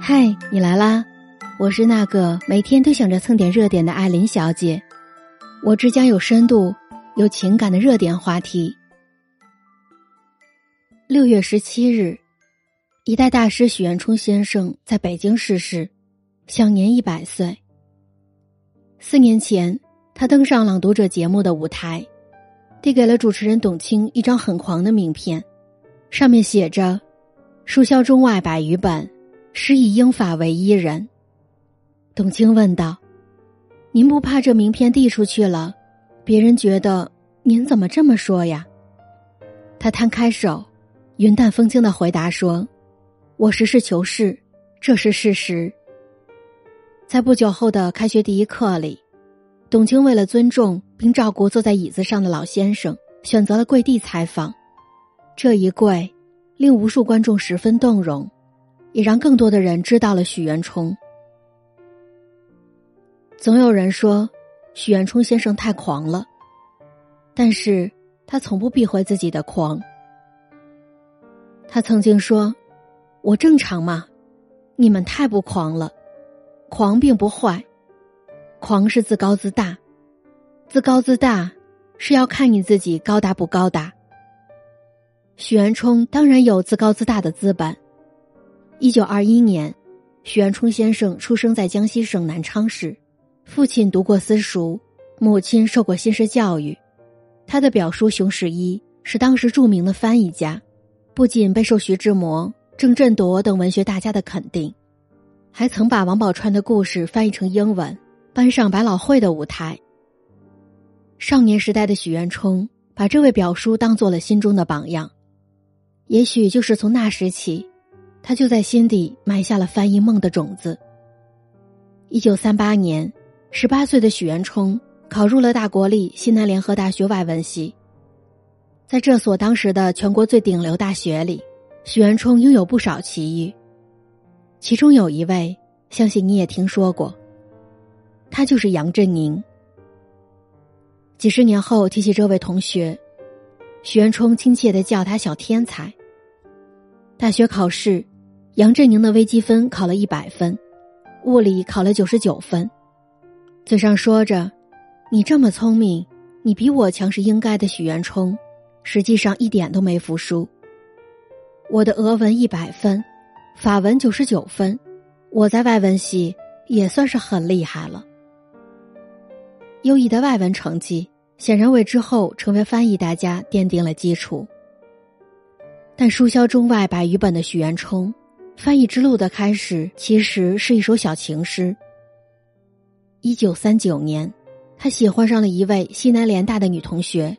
嗨，你来啦！我是那个每天都想着蹭点热点的艾琳小姐。我只讲有深度、有情感的热点话题。六月十七日，一代大师许渊冲先生在北京逝世，享年一百岁。四年前，他登上《朗读者》节目的舞台，递给了主持人董卿一张很狂的名片，上面写着“书销中外百余本”。是以英法为一人。董卿问道：“您不怕这名片递出去了，别人觉得您怎么这么说呀？”他摊开手，云淡风轻的回答说：“我实事求是，这是事实。”在不久后的开学第一课里，董卿为了尊重并照顾坐在椅子上的老先生，选择了跪地采访。这一跪，令无数观众十分动容。也让更多的人知道了许渊冲。总有人说许渊冲先生太狂了，但是他从不避讳自己的狂。他曾经说：“我正常吗？你们太不狂了。狂并不坏，狂是自高自大，自高自大是要看你自己高大不高大。”许渊冲当然有自高自大的资本。一九二一年，许渊冲先生出生在江西省南昌市，父亲读过私塾，母亲受过新式教育。他的表叔熊十一是当时著名的翻译家，不仅备受徐志摩、郑振铎等文学大家的肯定，还曾把王宝钏的故事翻译成英文，搬上百老汇的舞台。少年时代的许渊冲把这位表叔当做了心中的榜样，也许就是从那时起。他就在心底埋下了翻译梦的种子。一九三八年，十八岁的许渊冲考入了大国立西南联合大学外文系。在这所当时的全国最顶流大学里，许渊冲拥有不少奇遇。其中有一位，相信你也听说过，他就是杨振宁。几十年后提起这位同学，许渊冲亲切的叫他“小天才”。大学考试。杨振宁的微积分考了一百分，物理考了九十九分，嘴上说着“你这么聪明，你比我强是应该的”，许渊冲实际上一点都没服输。我的俄文一百分，法文九十九分，我在外文系也算是很厉害了。优异的外文成绩显然为之后成为翻译大家奠定了基础。但书销中外百余本的许渊冲。翻译之路的开始其实是一首小情诗。一九三九年，他喜欢上了一位西南联大的女同学，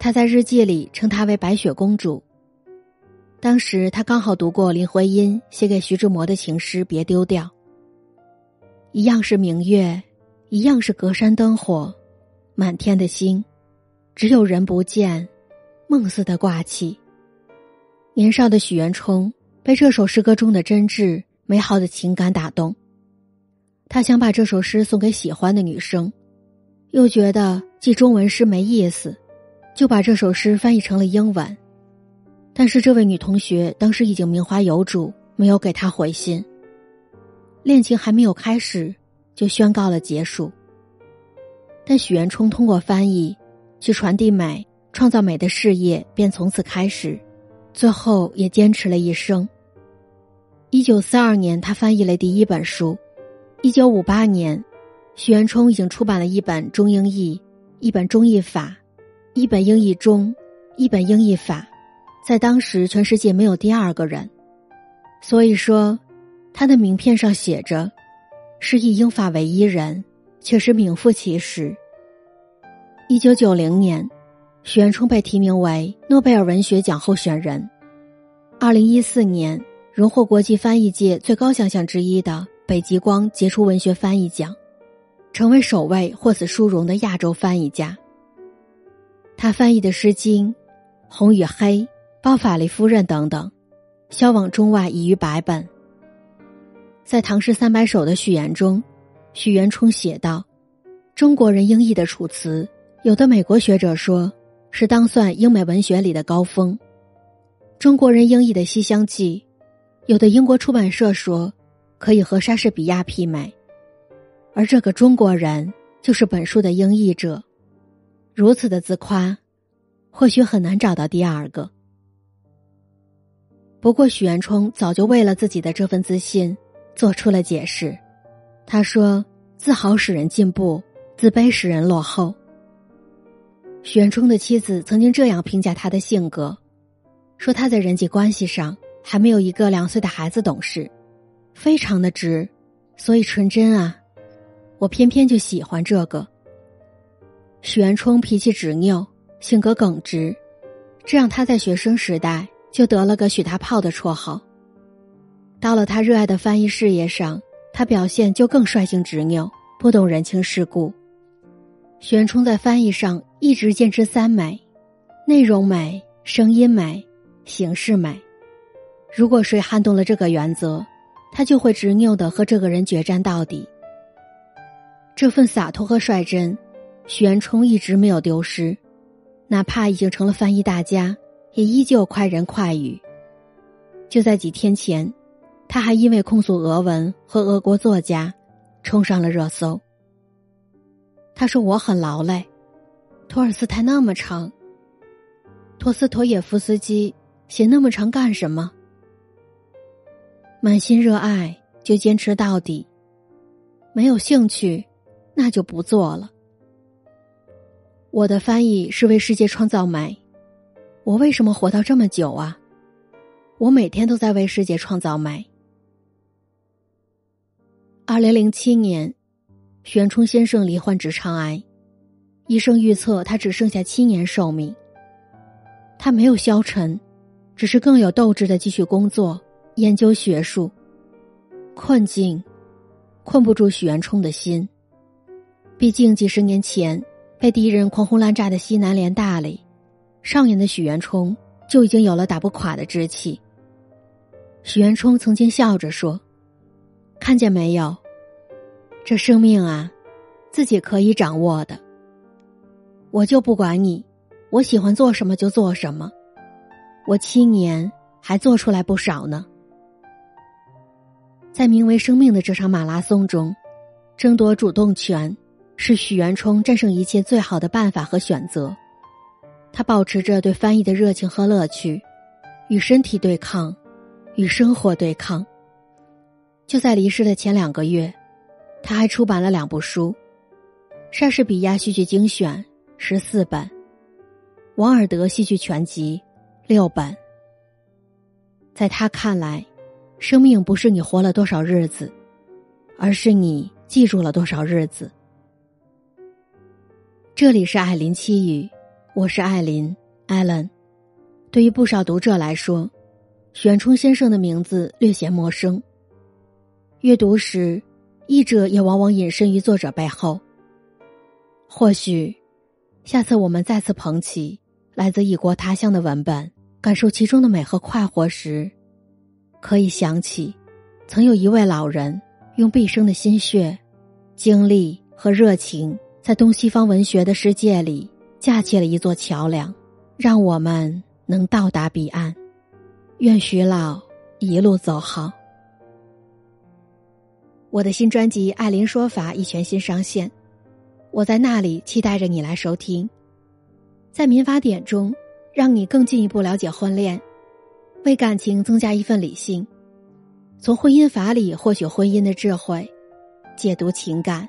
他在日记里称她为白雪公主。当时他刚好读过林徽因写给徐志摩的情诗《别丢掉》，一样是明月，一样是隔山灯火，满天的星，只有人不见，梦似的挂起。年少的许渊冲。被这首诗歌中的真挚美好的情感打动，他想把这首诗送给喜欢的女生，又觉得记中文诗没意思，就把这首诗翻译成了英文。但是这位女同学当时已经名花有主，没有给他回信。恋情还没有开始，就宣告了结束。但许渊冲通过翻译，去传递美、创造美的事业便从此开始。最后也坚持了一生。一九四二年，他翻译了第一本书；一九五八年，许渊冲已经出版了一本中英译，一本中译法，一本英译中，一本英译法，在当时全世界没有第二个人。所以说，他的名片上写着“是以英法为一人”，确实名副其实。一九九零年。许渊冲被提名为诺贝尔文学奖候选人。二零一四年，荣获国际翻译界最高奖项之一的北极光杰出文学翻译奖，成为首位获此殊荣的亚洲翻译家。他翻译的《诗经》《红与黑》《包法利夫人》等等，销往中外已逾百本。在《唐诗三百首》的序言中，许渊冲写道：“中国人英译的《楚辞》，有的美国学者说。”是当算英美文学里的高峰。中国人英译的《西厢记》，有的英国出版社说可以和莎士比亚媲美，而这个中国人就是本书的英译者。如此的自夸，或许很难找到第二个。不过许渊冲早就为了自己的这份自信做出了解释。他说：“自豪使人进步，自卑使人落后。”许渊冲的妻子曾经这样评价他的性格，说他在人际关系上还没有一个两岁的孩子懂事，非常的直，所以纯真啊，我偏偏就喜欢这个。许渊冲脾气执拗，性格耿直，这让他在学生时代就得了个“许大炮”的绰号。到了他热爱的翻译事业上，他表现就更率性执拗，不懂人情世故。许渊冲在翻译上一直坚持三美：内容美、声音美、形式美。如果谁撼动了这个原则，他就会执拗的和这个人决战到底。这份洒脱和率真，许渊冲一直没有丢失，哪怕已经成了翻译大家，也依旧快人快语。就在几天前，他还因为控诉俄文和俄国作家，冲上了热搜。他说：“我很劳累，托尔斯泰那么长，托斯托耶夫斯基写那么长干什么？满心热爱就坚持到底，没有兴趣那就不做了。我的翻译是为世界创造美，我为什么活到这么久啊？我每天都在为世界创造美。”二零零七年。玄冲先生罹患直肠癌，医生预测他只剩下七年寿命。他没有消沉，只是更有斗志的继续工作、研究学术。困境困不住许元冲的心，毕竟几十年前被敌人狂轰滥炸的西南联大里，少年的许元冲就已经有了打不垮的志气。许元冲曾经笑着说：“看见没有？”这生命啊，自己可以掌握的。我就不管你，我喜欢做什么就做什么。我七年还做出来不少呢。在名为生命的这场马拉松中，争夺主动权是许元冲战胜一切最好的办法和选择。他保持着对翻译的热情和乐趣，与身体对抗，与生活对抗。就在离世的前两个月。他还出版了两部书，《莎士比亚戏剧精选》十四本，《王尔德戏剧全集》六本。在他看来，生命不是你活了多少日子，而是你记住了多少日子。这里是艾琳七语，我是艾琳艾伦。对于不少读者来说，玄冲先生的名字略显陌生。阅读时。译者也往往隐身于作者背后。或许，下次我们再次捧起来自异国他乡的文本，感受其中的美和快活时，可以想起，曾有一位老人用毕生的心血、精力和热情，在东西方文学的世界里架起了一座桥梁，让我们能到达彼岸。愿徐老一路走好。我的新专辑《艾琳说法》已全新上线，我在那里期待着你来收听。在民法典中，让你更进一步了解婚恋，为感情增加一份理性，从婚姻法里获取婚姻的智慧，解读情感。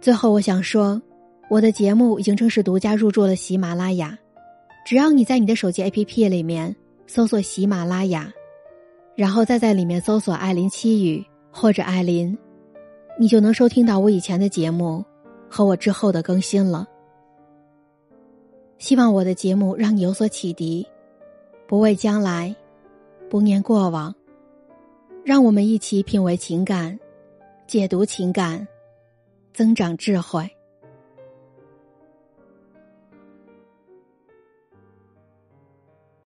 最后，我想说，我的节目已经正式独家入驻了喜马拉雅，只要你在你的手机 APP 里面搜索喜马拉雅，然后再在里面搜索“艾琳七语”。或者艾琳，你就能收听到我以前的节目和我之后的更新了。希望我的节目让你有所启迪，不畏将来，不念过往，让我们一起品味情感，解读情感，增长智慧。